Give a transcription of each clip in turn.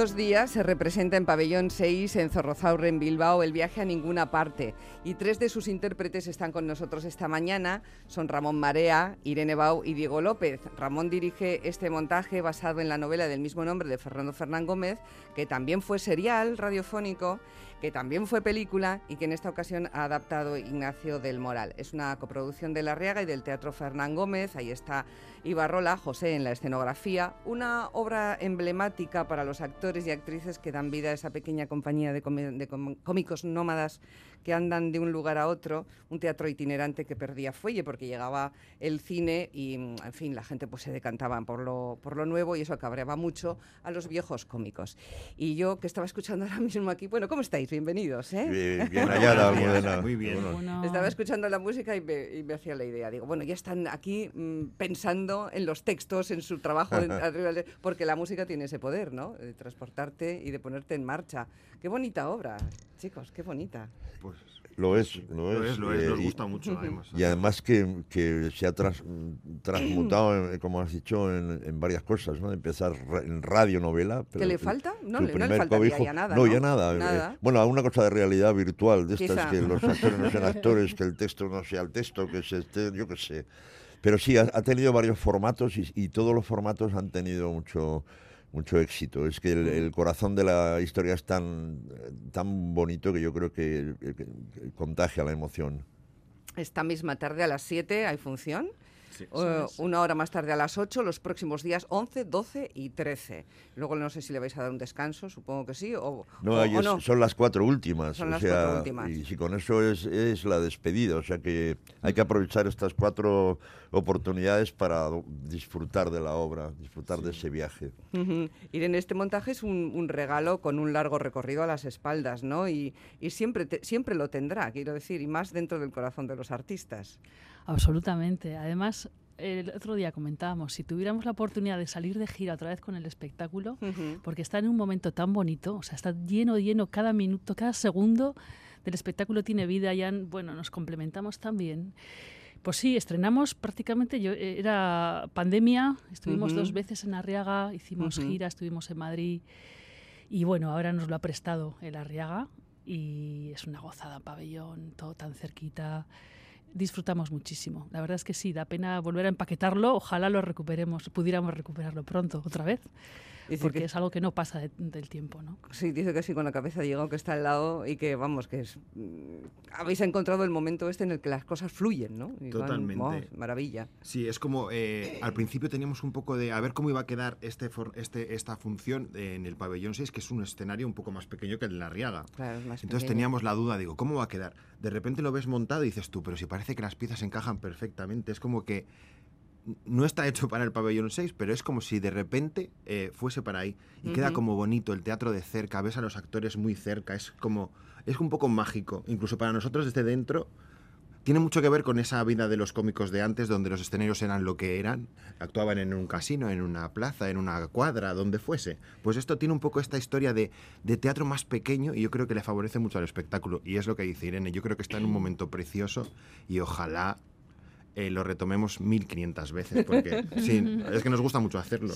Estos días se representa en Pabellón 6, en Zorrozaurre, en Bilbao, el viaje a ninguna parte. Y tres de sus intérpretes están con nosotros esta mañana. Son Ramón Marea, Irene Bau y Diego López. Ramón dirige este montaje basado en la novela del mismo nombre de Fernando Fernán Gómez, que también fue serial radiofónico que también fue película y que en esta ocasión ha adaptado Ignacio del Moral. Es una coproducción de La Riaga y del Teatro Fernán Gómez. Ahí está Ibarrola, José en la escenografía. Una obra emblemática para los actores y actrices que dan vida a esa pequeña compañía de, cómicos nómadas que andan de un lugar a otro. Un teatro itinerante que perdía fuelle porque llegaba el cine y, en fin, la gente pues se decantaba por lo, por lo nuevo y eso cabreaba mucho a los viejos cómicos. Y yo que estaba escuchando ahora mismo aquí, bueno, ¿cómo estáis? bienvenidos. ¿eh? Bien, hallada, Muy bien. Estaba escuchando la música y me, hacía la idea. Digo, bueno, ya están aquí mm, pensando en los textos, en su trabajo, porque la música tiene ese poder, ¿no? De transportarte y de ponerte en marcha. Qué bonita obra, chicos, qué bonita. Pues lo es, lo, es. Lo es, nos gusta mucho, además. Y además que, que se ha transmutado, como has dicho, en, varias cosas, ¿no? Empezar en radionovela. ¿Qué le falta? No, le, no le faltaría ya nada, ¿no? ya nada. Eh, bueno, una cosa de realidad virtual, de estas que los actores no sean actores, que el texto no sea el texto, que se esté, yo qué sé. Pero sí, ha, tenido varios formatos y, y todos los formatos han tenido mucho mucho éxito. Es que el, corazón de la historia es tan, tan bonito que yo creo que, contagia la emoción. Esta misma tarde a las 7 hay función. Una hora más tarde a las 8, los próximos días 11, 12 y 13. Luego no sé si le vais a dar un descanso, supongo que sí. O, no, son las cuatro últimas. Y si con eso es, es la despedida, o sea que hay que aprovechar estas cuatro oportunidades para disfrutar de la obra, disfrutar de ese viaje. Ir en este montaje es un, regalo con un largo recorrido a las espaldas, ¿no? Y, siempre, siempre lo tendrá, quiero decir, y más dentro del corazón de los artistas. Absolutamente. Además, el otro día comentábamos, si tuviéramos la oportunidad de salir de gira otra vez con el espectáculo, porque está en un momento tan bonito, o sea, está lleno, lleno, cada minuto, cada segundo del espectáculo tiene vida, ya, bueno, nos complementamos tan bien. Pues sí, estrenamos prácticamente, yo, eh, era pandemia, estuvimos dos veces en Arriaga, hicimos gira, estuvimos en Madrid y bueno, ahora nos lo ha prestado el Arriaga y es una gozada pabellón, todo tan cerquita. Disfrutamos muchísimo. La verdad es que sí, da pena volver a empaquetarlo. Ojalá lo recuperemos, pudiéramos recuperarlo pronto otra vez porque es algo que no pasa del tiempo, ¿no? Sí, dice que sí, con la cabeza llegado que está al lado y que, vamos, que es... Mm, habéis encontrado el momento este en el que las cosas fluyen, ¿no? Totalmente. maravilla. Sí, es como, eh, al principio teníamos un poco de, a ver cómo iba a quedar este, este esta función en el pabellón 6, que es un escenario un poco más pequeño que el de la Riaga. Claro, es más Entonces teníamos la duda, digo, ¿cómo va a quedar? De repente lo ves montado y dices tú, pero si parece que las piezas encajan perfectamente, es como que no está hecho para el pabellón 6, pero es como si de repente eh, fuese para ahí. Y queda como bonito el teatro de cerca, ves a los actores muy cerca, es como, es un poco mágico. Incluso para nosotros desde dentro, tiene mucho que ver con esa vida de los cómicos de antes, donde los escenarios eran lo que eran, actuaban en un casino, en una plaza, en una cuadra, donde fuese. Pues esto tiene un poco esta historia de, de teatro más pequeño y yo creo que le favorece mucho al espectáculo. Y es lo que dice Irene, yo creo que está en un momento precioso y ojalá eh, lo retomemos 1500 veces, porque sí, es que nos gusta mucho hacerlo.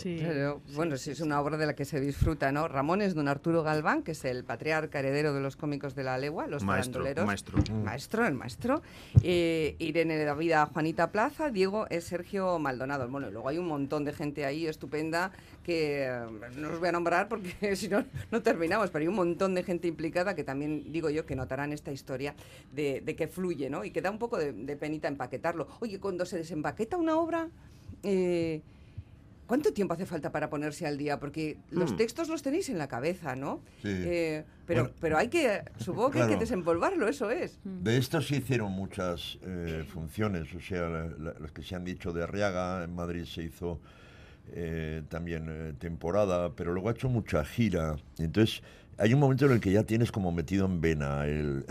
bueno, sí, es una obra de la que se disfruta, ¿no? Ramón es don Arturo Galván, que es el patriarca heredero de los cómicos de la legua, los maestro, Maestro. Maestro, el maestro. Eh, Irene David Juanita Plaza, Diego es Sergio Maldonado. Bueno, luego hay un montón de gente ahí estupenda que eh, no os voy a nombrar porque si no, no terminamos, pero hay un montón de gente implicada que también, digo yo, que notarán esta historia de, que fluye, ¿no? Y que da un poco de, de penita empaquetarlo. Oye, cuando se desempaqueta una obra, eh, ¿Cuánto tiempo hace falta para ponerse al día? Porque los hmm. textos los tenéis en la cabeza, ¿no? Sí. Eh, pero, pero hay que, supongo que hay que desempolvarlo, eso es. De esto se hicieron muchas eh, funciones, o sea, las que se han dicho de Arriaga, en Madrid se hizo también temporada, pero luego ha hecho mucha gira. Entonces, hay un momento en el que ya tienes como metido en vena el,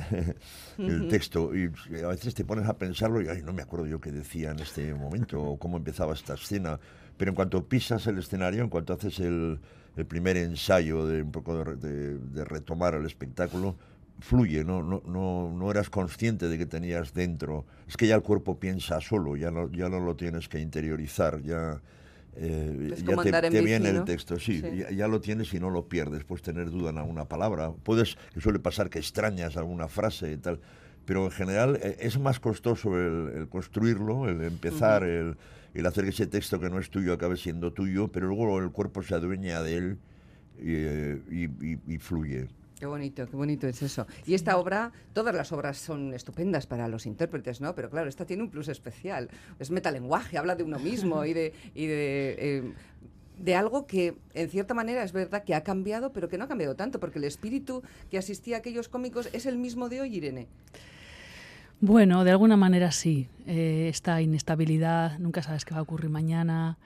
texto y a veces te pones a pensarlo y ay, no me acuerdo yo qué decía en este momento o cómo empezaba esta escena. Pero en cuanto pisas el escenario, en cuanto haces el, primer ensayo de un poco de, retomar el espectáculo, fluye, ¿no? No, no, no eras consciente de que tenías dentro. Es que ya el cuerpo piensa solo, ya no, ya no lo tienes que interiorizar, ya eh, ya te, viene el texto, sí, Sí. Ya, ya lo tienes y no lo pierdes, puedes tener duda en alguna palabra, puedes, que suele pasar que extrañas alguna frase y tal, pero en general eh, es más costoso el, el construirlo, el empezar, el, el hacer que ese texto que no es tuyo acabe siendo tuyo, pero luego el cuerpo se adueña de él y, eh, y- y- y fluye. Qué bonito, qué bonito es eso. Y esta obra, todas las obras son estupendas para los intérpretes, ¿no? Pero claro, esta tiene un plus especial. Es metalenguaje, habla de uno mismo y de, y de, eh, de algo que, en cierta manera, es verdad que ha cambiado, pero que no ha cambiado tanto, porque el espíritu que asistía a aquellos cómicos es el mismo de hoy, Irene. Bueno, de alguna manera sí. Eh, esta inestabilidad, nunca sabes qué va a ocurrir mañana.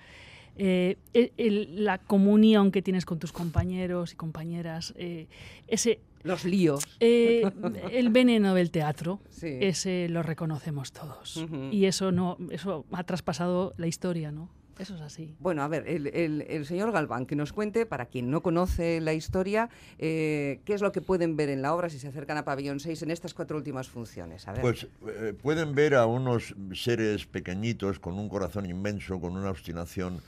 Eh, el- el- la comunión que tienes con tus compañeros y compañeras, eh, ese, Los líos. eh, el veneno del teatro, Sí. ese lo reconocemos todos. Y eso no, eso ha traspasado la historia, ¿no? Eso es así. Bueno, a ver, el, el- el señor Galván, que nos cuente, para quien no conoce la historia, eh, qué es lo que pueden ver en la obra si se acercan a Pabellón 6 en estas cuatro últimas funciones. A ver. Pues eh, pueden ver a unos seres pequeñitos con un corazón inmenso, con una obstinación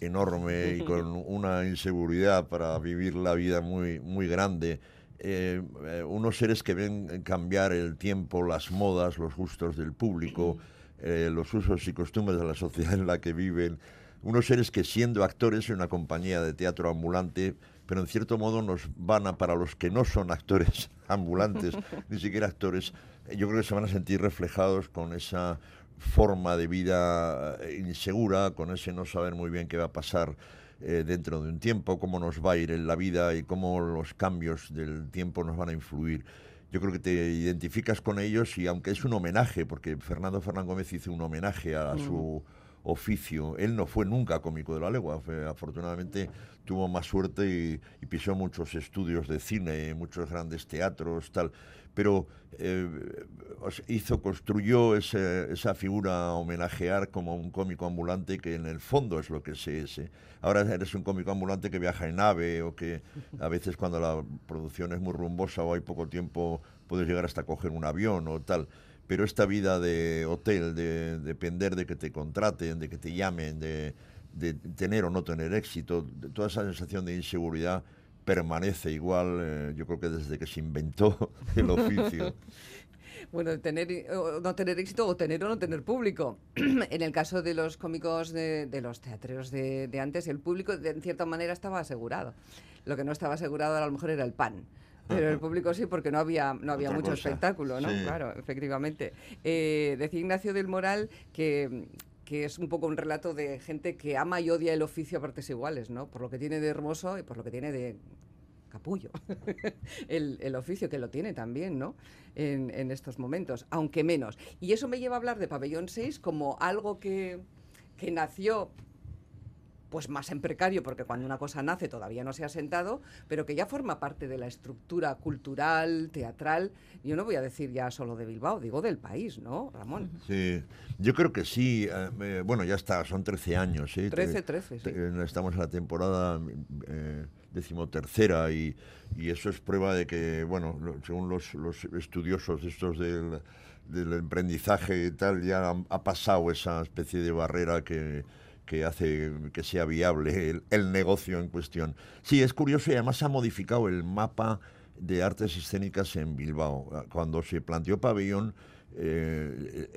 enorme y con una inseguridad para vivir la vida muy, muy grande. Eh, eh, unos seres que ven cambiar el tiempo, las modas, los gustos del público, eh, los usos y costumbres de la sociedad en la que viven. Unos seres que siendo actores en una compañía de teatro ambulante, pero en cierto modo nos van a, para los que no son actores ambulantes, ni siquiera actores, yo creo que se van a sentir reflejados con esa forma de vida eh, insegura, con ese no saber muy bien qué va a pasar eh, dentro de un tiempo, cómo nos va a ir en la vida y cómo los cambios del tiempo nos van a influir. Yo creo que te identificas con ellos y aunque es un homenaje, porque Fernando Fernán Gómez hizo un homenaje a su oficio, él no fue nunca cómico de la legua, afortunadamente tuvo más suerte y, pisó muchos estudios de cine, muchos grandes teatros, tal, pero eh, hizo, construyó esa figura homenajear como un cómico ambulante que en el fondo es lo que se es. ¿eh? Ahora eres un cómico ambulante que viaja en nave o que a veces cuando la producción es muy rumbosa o hay poco tiempo puedes llegar hasta coger un avión o tal. Pero esta vida de hotel, de depender de que te contraten, de que te llamen, de, de tener o no tener éxito, toda esa sensación de inseguridad permanece igual, eh, yo creo que desde que se inventó el oficio. Bueno, tener o no tener éxito o tener o no tener público. en el caso de los cómicos de, los teatreros de, de antes, el público de, en cierta manera estaba asegurado. Lo que no estaba asegurado a lo mejor era el pan. Pero el público sí, porque no había, no había Otra mucho cosa. espectáculo, ¿no? Sí. Claro, efectivamente. Eh, decía Ignacio del Moral que, que es un poco un relato de gente que ama y odia el oficio a partes iguales, ¿no? Por lo que tiene de hermoso y por lo que tiene de capullo. el, el oficio que lo tiene también, ¿no? En, en estos momentos, aunque menos. Y eso me lleva a hablar de Pabellón 6 como algo que, que nació pues más en precario, porque cuando una cosa nace todavía no se ha sentado, pero que ya forma parte de la estructura cultural, teatral, yo no voy a decir ya solo de Bilbao, digo del país, ¿no, Ramón? Sí, yo creo que sí. eh, eh, bueno, ya está, son 13 años. ¿eh? 13, 13, sí. te- eh, estamos en la temporada eh, decimotercera y, y eso es prueba de que, bueno, según los, los estudiosos estos del, del emprendizaje y tal, ya ha pasado esa especie de barrera que que hace que sea viable el, el negocio en cuestión. Sí, es curioso y además ha modificado el mapa de artes escénicas en Bilbao. Cuando se planteó pabellón, eh,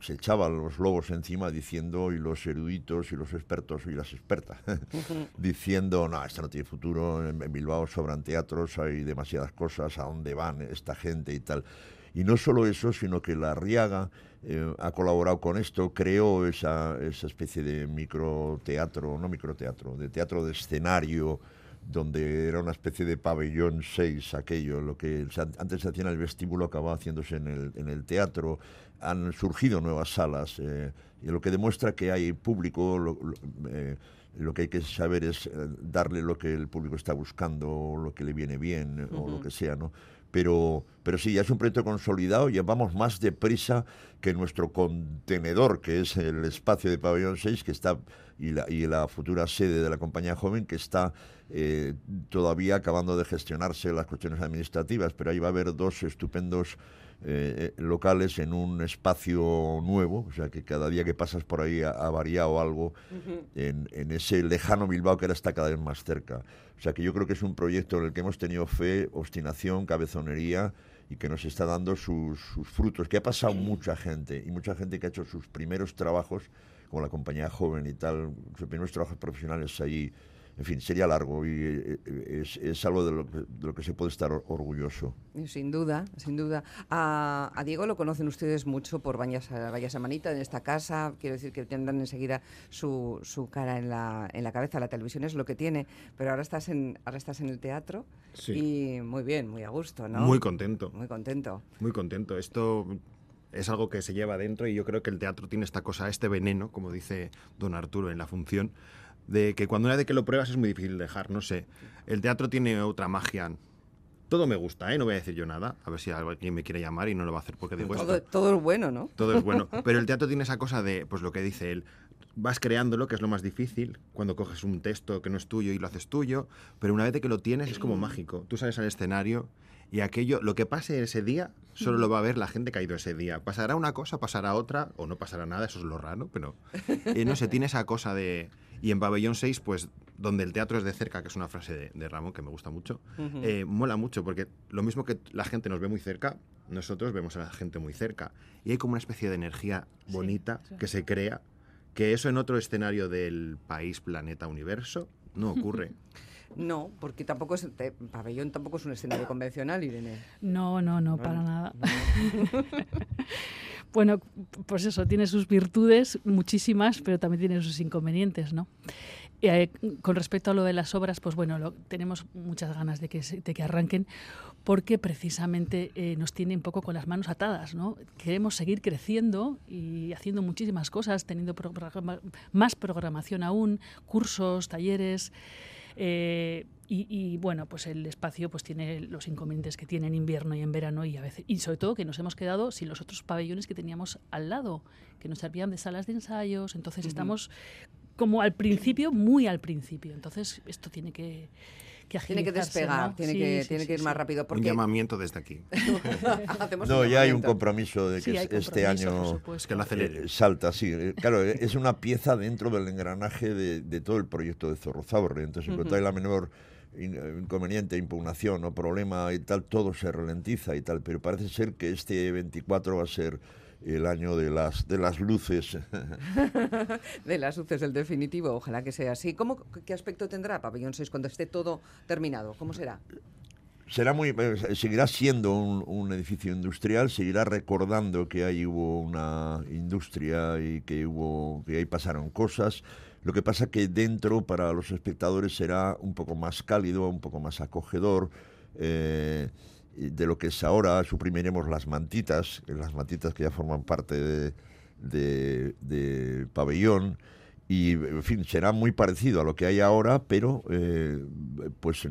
se echaban los lobos encima diciendo, y los eruditos y los expertos y las expertas, diciendo, no, esto no tiene futuro, en Bilbao sobran teatros, hay demasiadas cosas, ¿a dónde van esta gente y tal? Y no solo eso, sino que la Riaga eh, ha colaborado con esto, creó esa, esa especie de microteatro, no microteatro, de teatro de escenario, donde era una especie de pabellón 6 aquello, lo que antes se hacía en el vestíbulo acababa haciéndose en el, en el teatro, han surgido nuevas salas, eh, y lo que demuestra que hay público, lo, lo- eh, lo que hay que saber es darle lo que el público está buscando, o lo que le viene bien, o lo que sea, ¿no? Pero, pero sí, ya es un proyecto consolidado, llevamos más deprisa que nuestro contenedor, que es el espacio de Pabellón 6, que está, y la, y la futura sede de la compañía joven, que está eh, todavía acabando de gestionarse las cuestiones administrativas, pero ahí va a haber dos estupendos eh, eh, locales en un espacio nuevo, o sea que cada día que pasas por ahí ha, variado algo en, en, ese lejano Bilbao que ahora está cada vez más cerca. O sea que yo creo que es un proyecto en el que hemos tenido fe, obstinación, cabezonería y que nos está dando sus, sus frutos, que ha pasado mucha gente y mucha gente que ha hecho sus primeros trabajos como la compañía joven y tal, sus primeros trabajos profesionales allí en fin, sería largo y eh, eh, es, algo de lo, que, se puede estar orgulloso. Sin duda, sin duda. A, Diego lo conocen ustedes mucho por Vaya, Vaya Manita en esta casa. Quiero decir que tendrán enseguida su, su cara en la, en la cabeza. La televisión es lo que tiene, pero ahora estás en, ahora estás en el teatro y muy bien, muy a gusto, ¿no? Muy contento. Muy contento. Muy contento. Esto es algo que se lleva dentro y yo creo que el teatro tiene esta cosa, este veneno, como dice don Arturo en la función, de que cuando una vez que lo pruebas es muy difícil dejar, no sé. El teatro tiene otra magia. Todo me gusta, ¿eh? No voy a decir yo nada. A ver si alguien me quiere llamar y no lo va a hacer porque digo todo, esto. Todo es bueno, ¿no? Todo es bueno. Pero el teatro tiene esa cosa de, pues lo que dice él, vas creándolo, que es lo más difícil, cuando coges un texto que no es tuyo y lo haces tuyo, pero una vez que lo tienes es como mágico. Tú sales al escenario y aquello, lo que pase ese día, solo lo va a ver la gente que ha ido ese día. Pasará una cosa, pasará otra, o no pasará nada, eso es lo raro, pero eh, no sé, tiene esa cosa de y en Pabellón 6, pues donde el teatro es de cerca, que es una frase de, Ramón que me gusta mucho, eh, mola mucho porque lo mismo que la gente nos ve muy cerca, nosotros vemos a la gente muy cerca. Y hay como una especie de energía bonita que se crea, que eso en otro escenario del país, planeta, universo, no ocurre. No, porque tampoco es, pabellón tampoco es un escenario convencional, Irene. No, no, no, para nada. Bueno, pues eso, tiene sus virtudes, muchísimas, pero también tiene sus inconvenientes, ¿no? Eh, con respecto a lo de las obras, pues bueno, tenemos muchas ganas de que, de que arranquen porque precisamente eh, nos tiene un poco con las manos atadas, ¿no? Queremos seguir creciendo y haciendo muchísimas cosas, teniendo más programación aún, cursos, talleres. Eh, y, bueno, pues el espacio pues tiene los inconvenientes que tiene en invierno y en verano y a veces y sobre todo que nos hemos quedado sin los otros pabellones que teníamos al lado, que nos servían de salas de ensayos, entonces estamos como al principio, muy al principio. Entonces esto tiene que tiene que despegar, tiene, que, tiene que ir más rápido. Un llamamiento desde aquí. no, ya hay un compromiso de que este año que lo salta, sí. Claro, es una pieza dentro del engranaje de, todo el proyecto de Zorrozaurre. Entonces, cuando hay la menor inconveniente, impugnación o problema y tal, todo se ralentiza y tal, pero parece ser que este 24 va a ser el año de las de las luces. de las luces, el definitivo, ojalá que sea así. ¿Cómo, ¿Qué aspecto tendrá Pabellón 6 cuando esté todo terminado? ¿Cómo será? Será muy, eh, seguirá siendo un, un, edificio industrial, seguirá recordando que ahí hubo una industria y que hubo que ahí pasaron cosas. Lo que pasa que dentro para los espectadores será un poco más cálido, un poco más acogedor. Eh, de lo que es ahora, suprimiremos las mantitas, las mantitas que ya forman parte de, de, pabellón, y en fin, será muy parecido a lo que hay ahora, pero eh, pues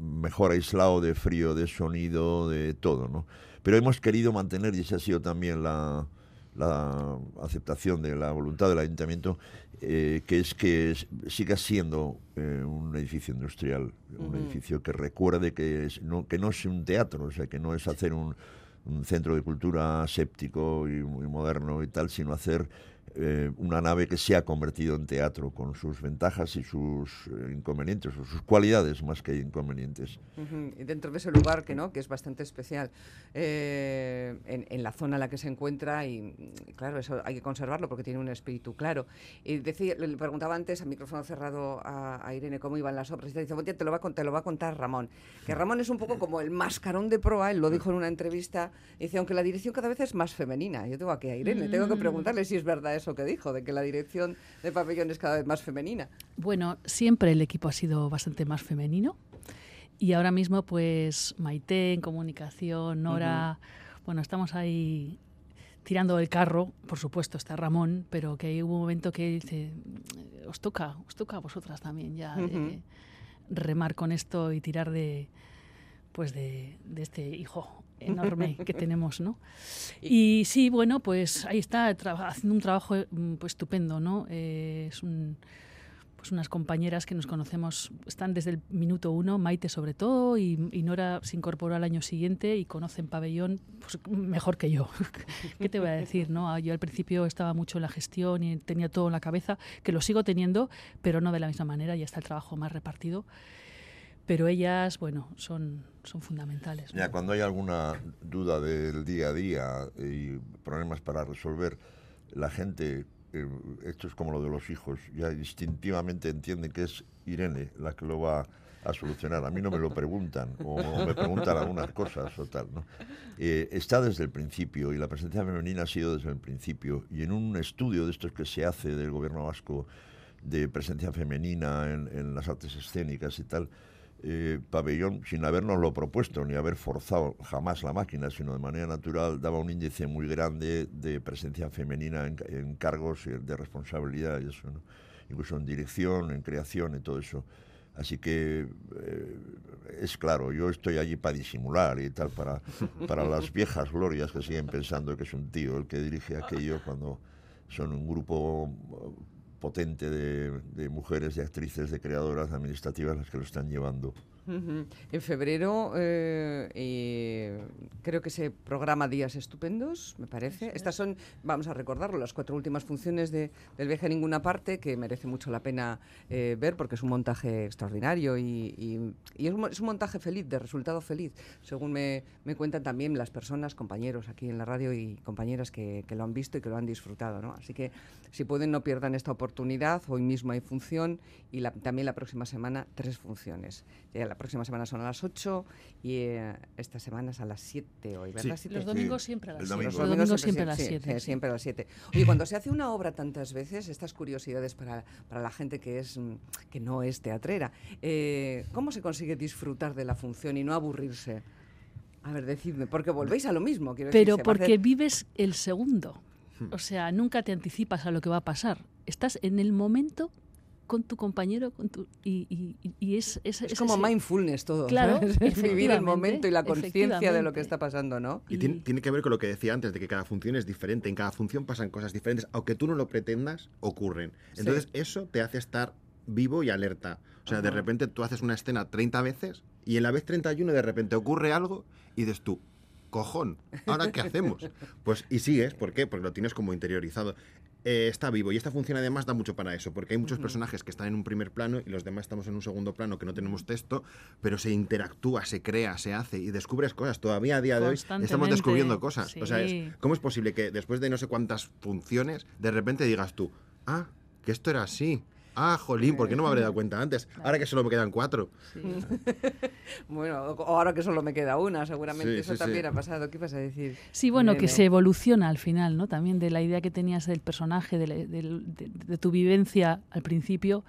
mejor aislado de frío, de sonido, de todo, ¿no? Pero hemos querido mantener, y esa ha sido también la, la aceptación de la voluntad del ayuntamiento, eh, que es que siga siendo eh, un edificio industrial, un edificio que recuerde que, es, no, que no es un teatro, o sea, que no es hacer un, un centro de cultura séptico y muy moderno y tal, sino hacer eh, una nave que se ha convertido en teatro con sus ventajas y sus eh, inconvenientes, o sus cualidades más que inconvenientes. Y dentro de ese lugar que no, que es bastante especial eh, en, la zona en la que se encuentra y, claro, eso hay que conservarlo porque tiene un espíritu claro. Y decía, le preguntaba antes a micrófono cerrado a, Irene cómo iban las obras y dice, bueno, te lo, va a, te lo va a contar Ramón. Que Ramón es un poco como el mascarón de proa, él lo dijo en una entrevista, dice, aunque la dirección cada vez es más femenina. Yo tengo aquí a Irene, tengo que mm. preguntarle si es verdad eso que dijo, de que la dirección de pabellón es cada vez más femenina. Bueno, siempre el equipo ha sido bastante más femenino y ahora mismo pues Maite en comunicación, Nora, bueno, estamos ahí tirando el carro, por supuesto está Ramón, pero que hubo un momento que dice, os toca, os toca a vosotras también ya remar con esto y tirar de pues de, de este hijo enorme que tenemos, ¿no? Y sí, bueno, pues ahí está haciendo un trabajo mm, pues, estupendo, ¿no? Eh, es un pues unas compañeras que nos conocemos, están desde el minuto uno, Maite sobre todo, y, Nora se incorporó al año siguiente y conocen pabellón pues, mejor que yo. ¿Qué te voy a decir? no ah, Yo al principio estaba mucho en la gestión y tenía todo en la cabeza, que lo sigo teniendo, pero no de la misma manera, ya está el trabajo más repartido. Pero ellas, bueno, son, son fundamentales. Ya, cuando hay alguna duda del día a día y problemas para resolver, la gente eh, esto es como lo de los hijos, ya instintivamente entienden que es Irene la que lo va a solucionar. A mí no me lo preguntan o, me preguntan algunas cosas o tal. ¿no? Eh, está desde el principio y la presencia femenina ha sido desde el principio. Y en un estudio de estos que se hace del gobierno vasco de presencia femenina en, en las artes escénicas y tal, eh, pabellón, sin habernos propuesto ni haber forzado jamás la máquina, sino de manera natural, daba un índice muy grande de presencia femenina en, cargos de responsabilidad y eso, incluso en dirección, en creación y todo eso. Así que eh, es claro, yo estoy allí para disimular y tal, para, para las viejas glorias que siguen pensando que es un tío el que dirige aquello cuando son un grupo potente de, mujeres, de actrices, de creadoras administrativas las que lo están llevando. En febrero eh, creo que se programa Días Estupendos, me parece. Estas son, vamos a recordarlo, las cuatro últimas funciones de, del viaje a ninguna parte, que merece mucho la pena eh, ver porque es un montaje extraordinario y, es, un, montaje feliz, de resultado feliz, según me, cuentan también las personas, compañeros aquí en la radio y compañeras que, lo han visto y que lo han disfrutado. ¿no? Así que si pueden no pierdan esta oportunidad, hoy mismo hay función y también la próxima semana tres funciones la próxima semana son a las 8 y eh, esta semana es a las 7 hoy, ¿verdad? Los domingos siempre a las 7. Los domingos siempre, a las 7. siempre a las 7. Oye, cuando se hace una obra tantas veces, estas curiosidades para, para la gente que, es, que no es teatrera, eh, ¿cómo se consigue disfrutar de la función y no aburrirse? A ver, decidme, porque volvéis a lo mismo. Quiero Pero porque vives el segundo. Hmm. O sea, nunca te anticipas a lo que va a pasar. Estás en el momento con tu compañero con tu, y, y, es, es, es, como mindfulness todo. Claro, vivir el momento y la conciencia de lo que está pasando, ¿no? Y, tiene, que ver con lo que decía antes, de que cada función es diferente. En cada función pasan cosas diferentes. Aunque tú no lo pretendas, ocurren. Entonces eso te hace estar vivo y alerta. O sea, de repente tú haces una escena 30 veces y en la vez 31 de repente ocurre algo y dices tú, cojón, ¿ahora qué hacemos? Pues y sigues, ¿por qué? Porque lo tienes como interiorizado. Eh, está vivo. Y esta función además da mucho para eso, porque hay muchos personajes que están en un primer plano y los demás estamos en un segundo plano que no tenemos texto, pero se interactúa, se crea, se hace y descubres cosas. Todavía a día de hoy estamos descubriendo cosas. O sea, ¿cómo es posible que después de no sé cuántas funciones, de repente digas tú, ah, que esto era así? Ah, jolín, ¿por qué no me habré dado cuenta antes? Ahora que solo me quedan cuatro. bueno, ahora que solo me queda una, seguramente eso también ha pasado. ¿Qué vas a decir? Sí, bueno, que se evoluciona al final, ¿no? También de la idea que tenías del personaje, de tu vivencia al principio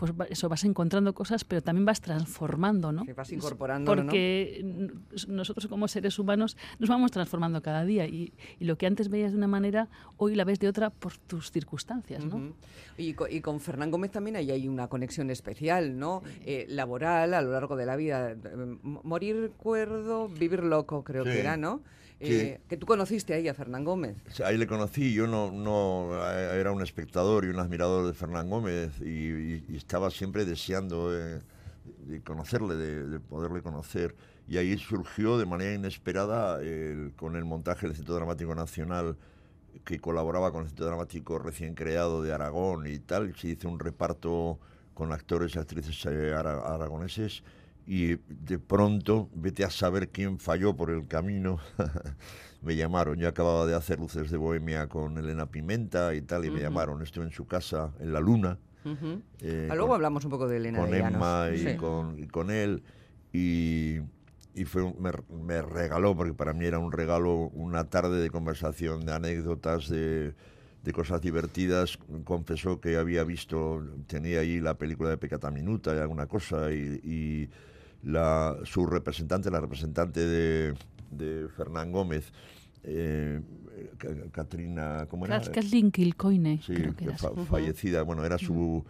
pues eso vas encontrando cosas, pero también vas transformando, ¿no? Que vas incorporando, Porque nosotros como seres humanos nos vamos transformando cada día y, lo que antes veías de una manera, hoy la ves de otra por tus circunstancias, ¿no? y, con, Fernán Gómez también hay, hay una conexión especial, ¿no? Eh, laboral, a lo largo de la vida. Morir cuerdo, vivir loco, creo que era, ¿no? Eh, que tú conociste ahí a Fernán Gómez. Ahí le conocí, yo no, no eh, era un espectador y un admirador de Fernán Gómez y, estaba siempre deseando de, conocerle, de, poderle conocer. Y ahí surgió de manera inesperada con el montaje del Centro Dramático Nacional que colaboraba con el Centro Dramático recién creado de Aragón y tal. Se hizo un reparto con actores y actrices eh, aragoneses y de pronto, vete a saber quién falló por el camino. me llamaron, yo acababa de hacer Luces de Bohemia con Elena Pimenta y tal, y me llamaron, estuve en su casa, en La Luna. Eh, ah, luego hablamos un poco de Elena. Con Emma y, con, con, él, y, y fue, me, me, regaló, porque para mí era un regalo, una tarde de conversación, de anécdotas, de, de cosas divertidas. Confesó que había visto, tenía ahí la película de Pecata Minuta y alguna cosa, y la, su representante, la representante de, de Fernán Gómez, eh, Katrina, ¿cómo era? Kathleen Kilcoyne, sí, fallecida, bueno, era su,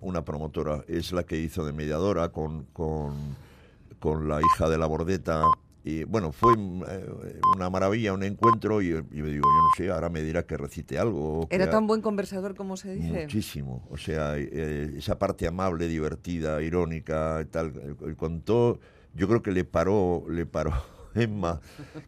una promotora, es la que hizo de mediadora con, con, con la hija de la Bordeta y bueno, fue eh, una maravilla, un encuentro y, y me digo, yo no sé, ahora me dirá que recite algo. ¿Era tan buen conversador como se dice? Muchísimo. O sea, eh, esa parte amable, divertida, irónica tal. eh, contó, yo creo que le paró, le paró Emma,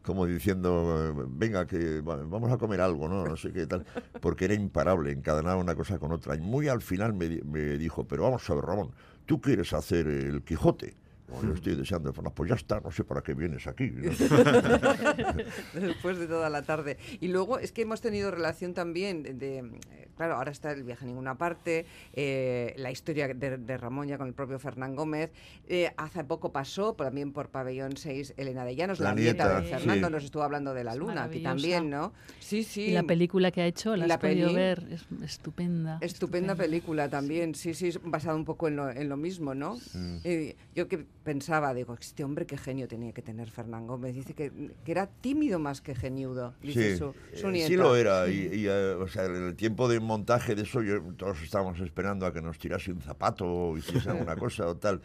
como diciendo, eh, venga, que va- vamos a comer algo, ¿no? No sé qué tal. Porque era imparable, encadenaba una cosa con otra. Y muy al final me, me dijo, pero vamos a ver, Ramón, ¿tú quieres hacer el Quijote? Como yo estoy deseando, pues, pues ya está, no sé para qué vienes aquí. ¿no? Después de toda la tarde. Y luego es que hemos tenido relación también de, de, eh, claro, ahora está el viaje a ninguna parte, eh, la historia de, de Ramón ya con el propio Fernán Gómez. Eh, hace poco pasó también por Pabellón 6 Elena de Llanos, la, La nieta, de Fernando, sí. nos estuvo hablando de la luna, aquí también, ¿no? Sí, sí. Y la película que ha hecho, la la has podido ver, es estupenda. Estupenda película también, sí, sí, basada un poco en lo, en lo mismo, ¿no? Yo que pensaba, digo, este hombre qué genio tenía que tener Fernán Gómez. Dice que, que era tímido más que geniudo, dice Sí, su, su eh, nieta. sí lo era. Y, y, eh, o sea, en el tiempo de montaje de eso, yo- todos estábamos esperando a que nos tirase un zapato o hiciese alguna cosa o tal.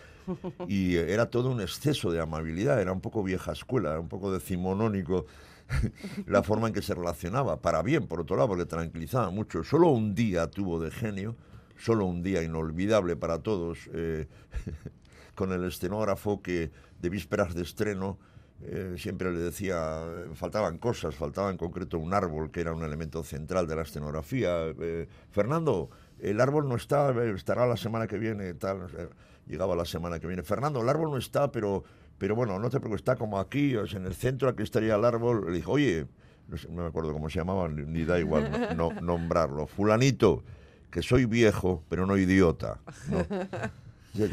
Y eh, era todo un exceso de amabilidad, era un poco vieja escuela, era un poco decimonónico la forma en que se relacionaba. Para bien, por otro lado, porque tranquilizaba mucho. Solo un día tuvo de genio, solo un día inolvidable para todos, eh, con el escenógrafo que de vísperas de estreno eh, siempre le decía, faltaban cosas, faltaba en concreto un árbol que era un elemento central de la escenografía. Eh, Fernando, el árbol no está, eh, estará la semana que viene, tal. llegaba la semana que viene. Fernando, el árbol no está, pero, pero bueno, no te preocupes, está como aquí, o en el centro, aquí estaría el árbol. Le dijo, oye, no, me acuerdo cómo se llamaba, ni, da igual no- no- nombrarlo. Fulanito, que soy viejo, pero no idiota.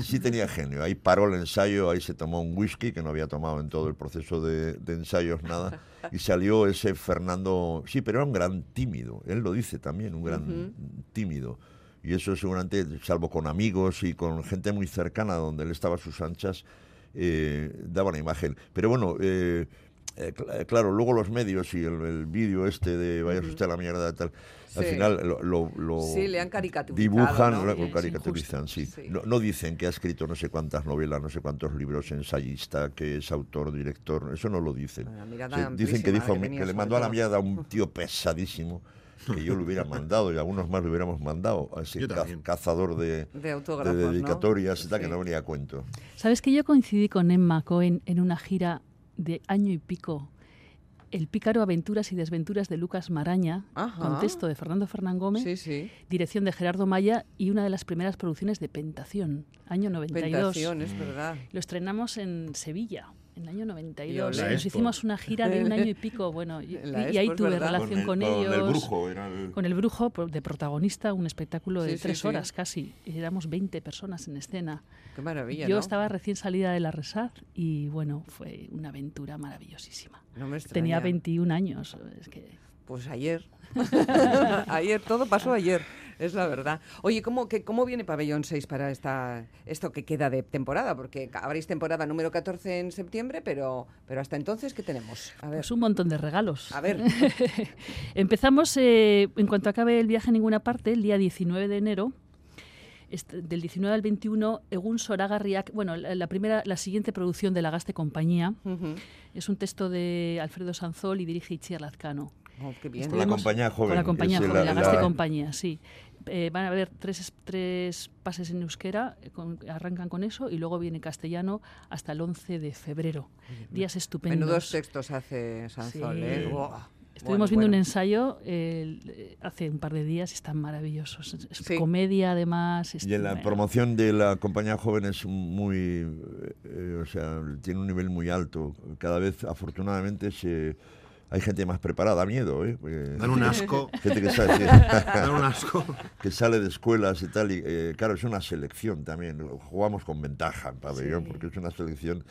Sí, tenía genio. Ahí paró el ensayo, ahí se tomó un whisky que no había tomado en todo el proceso de, de ensayos nada. Y salió ese Fernando, sí, pero era un gran tímido. Él lo dice también, un gran tímido. Y eso seguramente, salvo con amigos y con gente muy cercana donde él estaba a sus anchas, eh, daba una imagen. Pero bueno, eh, eh, cl- claro, luego los medios y el, el vídeo este de vaya usted a la mierda tal, al final lo, lo- lo Sí, le han caricaturizado, dibujan, ¿no? lo- caricaturizan, sí. sí. No, no dicen que ha escrito no sé cuántas novelas, no sé cuántos libros, ensayista, que es autor, director, eso no lo dicen. Dicen que dijo que le mandó a la mierda a un tío pesadísimo que yo le hubiera mandado y algunos más le hubiéramos mandado a ese Yo ca- también. cazador de, De autógrafos, de ¿no? dedicatorias y tal, que no venía a cuento. ¿Sabes que yo coincidí con Emma Cohen en una gira de año y pico? El pícaro Aventuras y Desventuras de Lucas Maraña, Ajá. con texto de Fernando Fernán Gómez, Sí, sí. dirección de Gerardo Maya y una de las primeras producciones de Pentación, año 92. Pentación, es verdad. Lo estrenamos en Sevilla, en el año 92. Y Y olé. nos hicimos una gira de un año y pico. Bueno, y, ahí tuve verdad. relación con, el, ellos. el brujo, era el- Con el brujo de protagonista, un espectáculo de Sí, sí, tres sí. horas casi. Y éramos 20 personas en escena. Qué maravilla, Yo ¿no? estaba recién salida de la Resar y bueno, fue una aventura maravillosísima. No me extraña. Tenía 21 años. Es que Pues ayer. ayer, todo pasó ayer, es la verdad. Oye, ¿cómo, que, ¿cómo viene Pabellón 6 para esta, esto que queda de temporada? Porque habréis temporada número 14 en septiembre, pero, pero hasta entonces, ¿qué tenemos? A ver. pues un montón de regalos. A ver. Empezamos, eh, en cuanto acabe el viaje a ninguna parte, el día 19 de enero, este- del 19 al 21, Egun Soragarriak, bueno, la, la primera, la siguiente producción de la Gaste Compañía, es un texto de Alfredo Sanzol y dirige Itziar Lazcano. Oh, qué bien. Con la compañía joven. Con la compañía joven, la, la- Gaste la- Compañía, sí. Eh, van a haber tres, tres pases en euskera, eh, con- arrancan con eso, y luego viene castellano hasta el 11 de febrero. Días estupendos. Menudos textos hace Sanzol, Sí. ¿eh? Estuvimos Bueno, viendo un ensayo eh, hace un par de días y están maravillosos. Es, Sí. comedia, además. es- Y en la bueno, promoción de la compañía joven es muy, eh, o sea, tiene un nivel muy alto. Cada vez, afortunadamente, se, hay gente más preparada. Da miedo, ¿eh? Porque Dan un asco. Gente que sale, sí, Dan un asco. que sale de escuelas y tal. Y, eh, claro, es una selección también. Jugamos con ventaja en pabellón, Sí. porque es una selección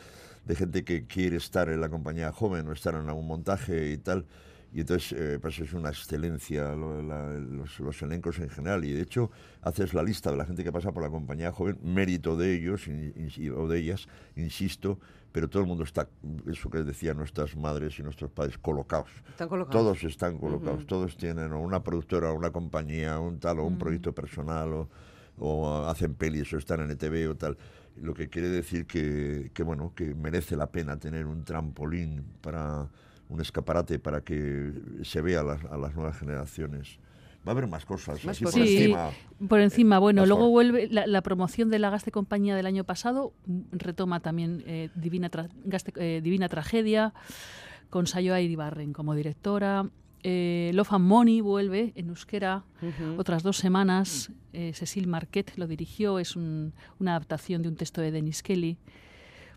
de gente que quiere estar en la compañía joven o estar en algún montaje y tal. Y entonces, eh, pues es una excelencia lo- la- los, los elencos en general. Y de hecho, haces la lista de la gente que pasa por la compañía joven, mérito de ellos in- in- o de ellas, insisto, pero todo el mundo está, eso que decían nuestras madres y nuestros padres, colocados. Están colocados. Todos están colocados, todos tienen o una productora, o una compañía, un tal o un proyecto personal o, o hacen pelis o están en ETV o tal. Lo que quiere decir que, que, bueno, que merece la pena tener un trampolín para un escaparate para que se vea a las, a las nuevas generaciones. Va a haber más cosas. Más así cosas. por Sí, encima. por encima. Bueno, Mejor. luego vuelve la, la promoción de la Gaste Compañía del año pasado, mm, retoma también eh, Divina, Tra- Gaste- eh, Divina Tragedia, con Sayoa Iribarren como directora. Eh, Love and Money vuelve en euskera otras dos semanas. Eh, Cecil Marquet lo dirigió, es un- una adaptación de un texto de Dennis Kelly.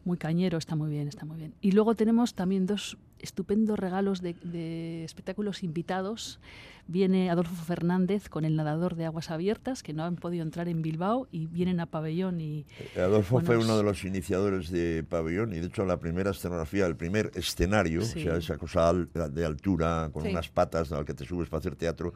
Muy cañero, está muy bien, está muy bien. Y luego tenemos también dos estupendos regalos de, de espectáculos invitados. Viene Adolfo Fernández con El nadador de aguas abiertas, que no han podido entrar en Bilbao y vienen a Pabellón y Adolfo Bueno, fue uno de los iniciadores de Pabellón y de hecho la primera escenografía, el primer escenario, Sí. o sea, esa cosa de altura con Sí. unas patas al que te subes para hacer teatro,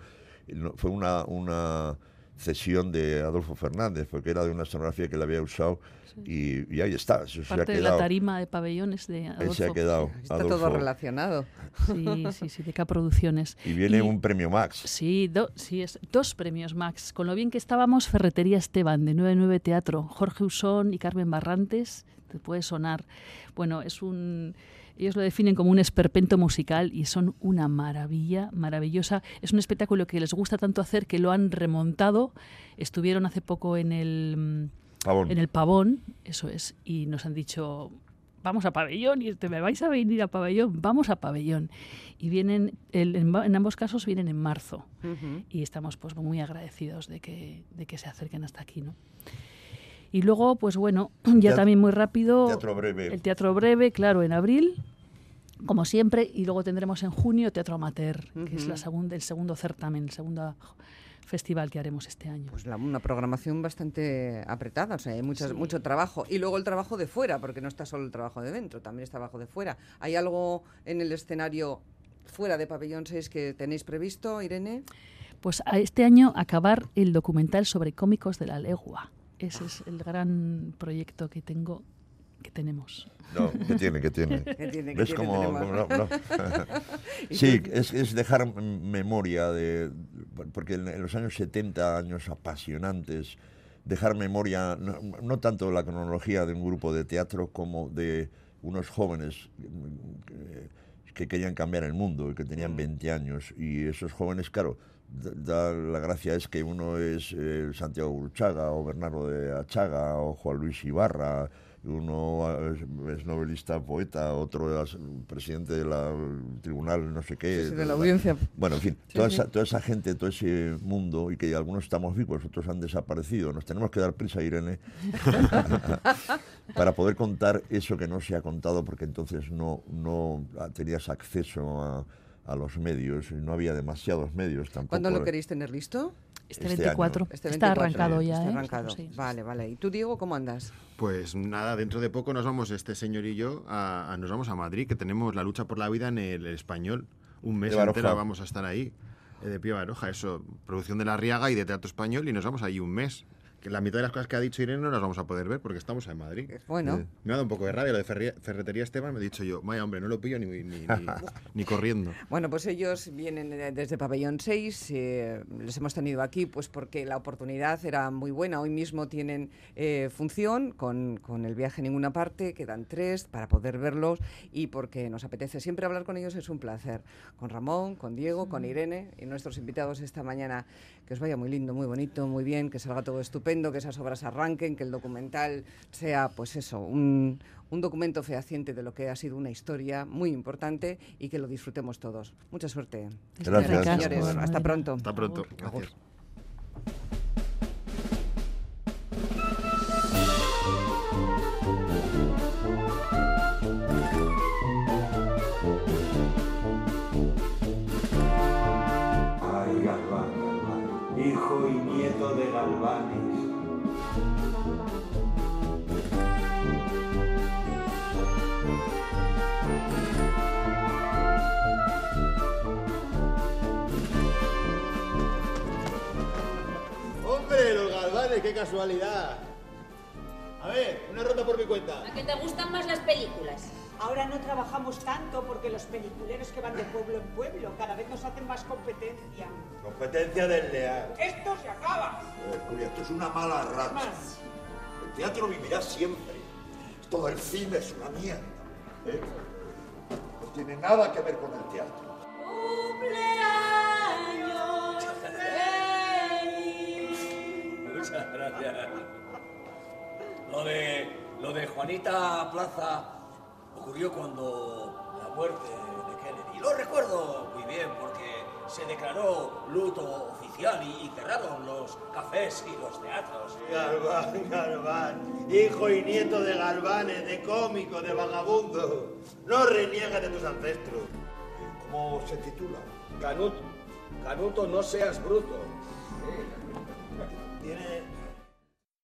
no- fue una, una cesión de Adolfo Fernández, porque era de una escenografía que él había usado y, y ahí está, eso se ha parte de la quedado. tarima de Pabellón es de Ahí Adolfo. se ha quedado. Está todo relacionado. Sí, sí, sí, de K Producciones. Y viene Y- un premio Max. Sí, do- sí es, dos premios Max. Con lo bien que estábamos, Ferretería Esteban, de 99 Teatro. Jorge Usón y Carmen Barrantes, te puede sonar. Bueno, es un... Ellos lo definen como un esperpento musical y son una maravilla, maravillosa. Es un espectáculo que les gusta tanto hacer que lo han remontado. Estuvieron hace poco en el, mm, Pavón. en el Pavón, eso es, y nos han dicho, vamos a pabellón, y te me vais a venir a pabellón, vamos a pabellón. Y vienen, el- en, ambos casos vienen en marzo y estamos pues muy agradecidos de que, de que se acerquen hasta aquí, ¿no? Y luego, pues bueno, ya Teatro- también muy rápido, Teatro breve. el teatro breve, claro, en abril, como siempre, y luego tendremos en junio Teatro Amateur, que es la segunda, el segundo certamen, el segundo festival que haremos este año. Pues la- una programación bastante apretada, o sea, hay muchas, Sí. mucho trabajo. Y luego el trabajo de fuera, porque no está solo el trabajo de dentro, también está trabajo de fuera. ¿Hay algo en el escenario fuera de Pabellón 6 que tenéis previsto, Irene? Pues a este año acabar el documental sobre cómicos de la legua. Ese es el gran proyecto que tengo, que tenemos. No, que tiene, que tiene. ¿Qué tiene, ¿Ves tiene? cómo, no? no? sí, es, es dejar memoria de. Porque en, los años 70, años apasionantes, dejar memoria, no, no tanto la cronología de un grupo de teatro como de unos jóvenes mm, que, que querían cambiar el mundo y que tenían 20 años. Y esos jóvenes, claro, da, la gracia es que uno es eh, Santiago Gurchaga o Bernardo de Achaga o Juan Luis Ibarra uno es, novelista, poeta, otro es presidente del tribunal, no sé qué. Sí, sí, de la audiencia. Bueno, en fin, Sí, toda. Esa, toda esa gente, todo ese mundo, y que algunos estamos vivos, otros han desaparecido. Nos tenemos que dar prisa, Irene, para poder contar eso que no se ha contado, porque entonces no, no tenías acceso a, a los medios, y no había demasiados medios tampoco. ¿Cuándo lo queréis tener listo? Este, Este 24. año. Este Está 24, arrancado ya, Está ¿eh? arrancado. Sí. Vale, vale. ¿Y tú, Diego, cómo andas? Pues nada, dentro de poco nos vamos este señor y yo a, a- nos vamos a Madrid, que tenemos la lucha por la vida en el español. Un mes entero vamos a estar ahí, eh, de pie Baroja, eso, producción de La Riaga y de Teatro Español, y nos vamos allí un mes. Que la mitad de las cosas que ha dicho Irene no las vamos a poder ver porque estamos en Madrid. Bueno, Eh. Me ha dado un poco de rabia lo de Ferri- Ferretería Esteban, me he dicho yo, vaya hombre, no lo pillo ni, ni, ni- ni corriendo. Bueno, pues ellos vienen eh, desde Pabellón 6, eh, les hemos tenido aquí pues porque la oportunidad era muy buena. Hoy mismo tienen eh, función con, con el viaje a ninguna parte, quedan tres para poder verlos y porque nos apetece siempre hablar con ellos, es un placer. Con Ramón, con Diego, con Irene y nuestros invitados esta mañana. Que os vaya muy lindo, muy bonito, muy bien, que salga todo estupendo, que esas obras arranquen, que el documental sea, pues eso, un, un documento fehaciente de lo que ha sido una historia muy importante y que lo disfrutemos todos. Mucha suerte. Gracias. Señores, hasta pronto. Hasta pronto. Gracias. Ay, Galván, Galván, hijo y nieto de Galvanes. Qué casualidad! A ver, una ronda por mi cuenta. ¿A que te gustan más las películas? Ahora no trabajamos tanto porque los peliculeros que van de pueblo en pueblo cada vez nos hacen más competencia. Competencia del leal. ¡Esto se acaba! Eh, Julia, Esto es una mala racha. El teatro vivirá siempre. Todo el cine es una mierda. ¿eh? No tiene nada que ver con el teatro. Muchas gracias. Lo de, lo de Juanita Plaza ocurrió cuando la muerte de Kennedy. Lo recuerdo muy bien porque se declaró luto oficial y, y cerraron los cafés y los teatros. Galván, Galván, hijo y nieto de Galvanes, de cómico, de vagabundo. No reniegas de tus ancestros. ¿Cómo se titula? Canuto, Canuto, no seas bruto. Tiene,